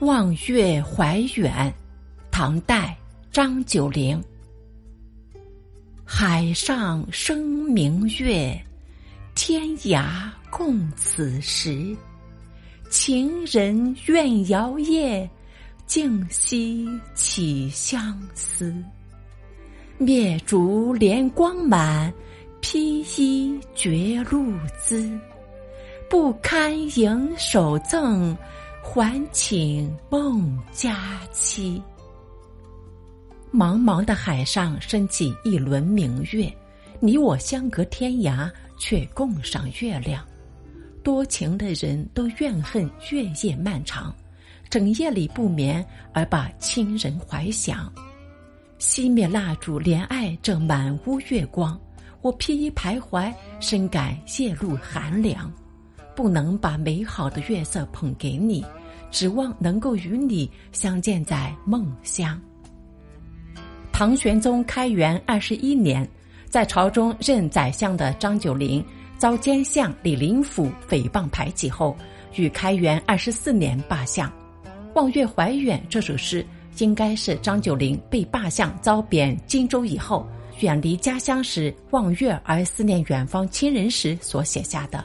望月怀远，唐代张九龄。海上生明月，天涯共此时。情人怨遥夜，竟夕起相思。灭烛怜光满，披衣觉露滋。不堪盈手赠，还请梦佳期。茫茫的海上升起一轮明月，你我相隔天涯，却共赏月亮。多情的人都怨恨月夜漫长，整夜里不眠而把亲人怀想。熄灭蜡烛，怜爱这满屋月光。我披衣徘徊，深感夜路寒凉。不能把美好的月色捧给你，指望能够与你相见在梦乡。唐玄宗开元二十一年，在朝中任宰相的张九龄遭奸相李林甫诽谤排挤后，于开元二十四年罢相。《望月怀远》这首诗应该是张九龄被罢相遭贬荆州以后，远离家乡时望月而思念远方亲人时所写下的。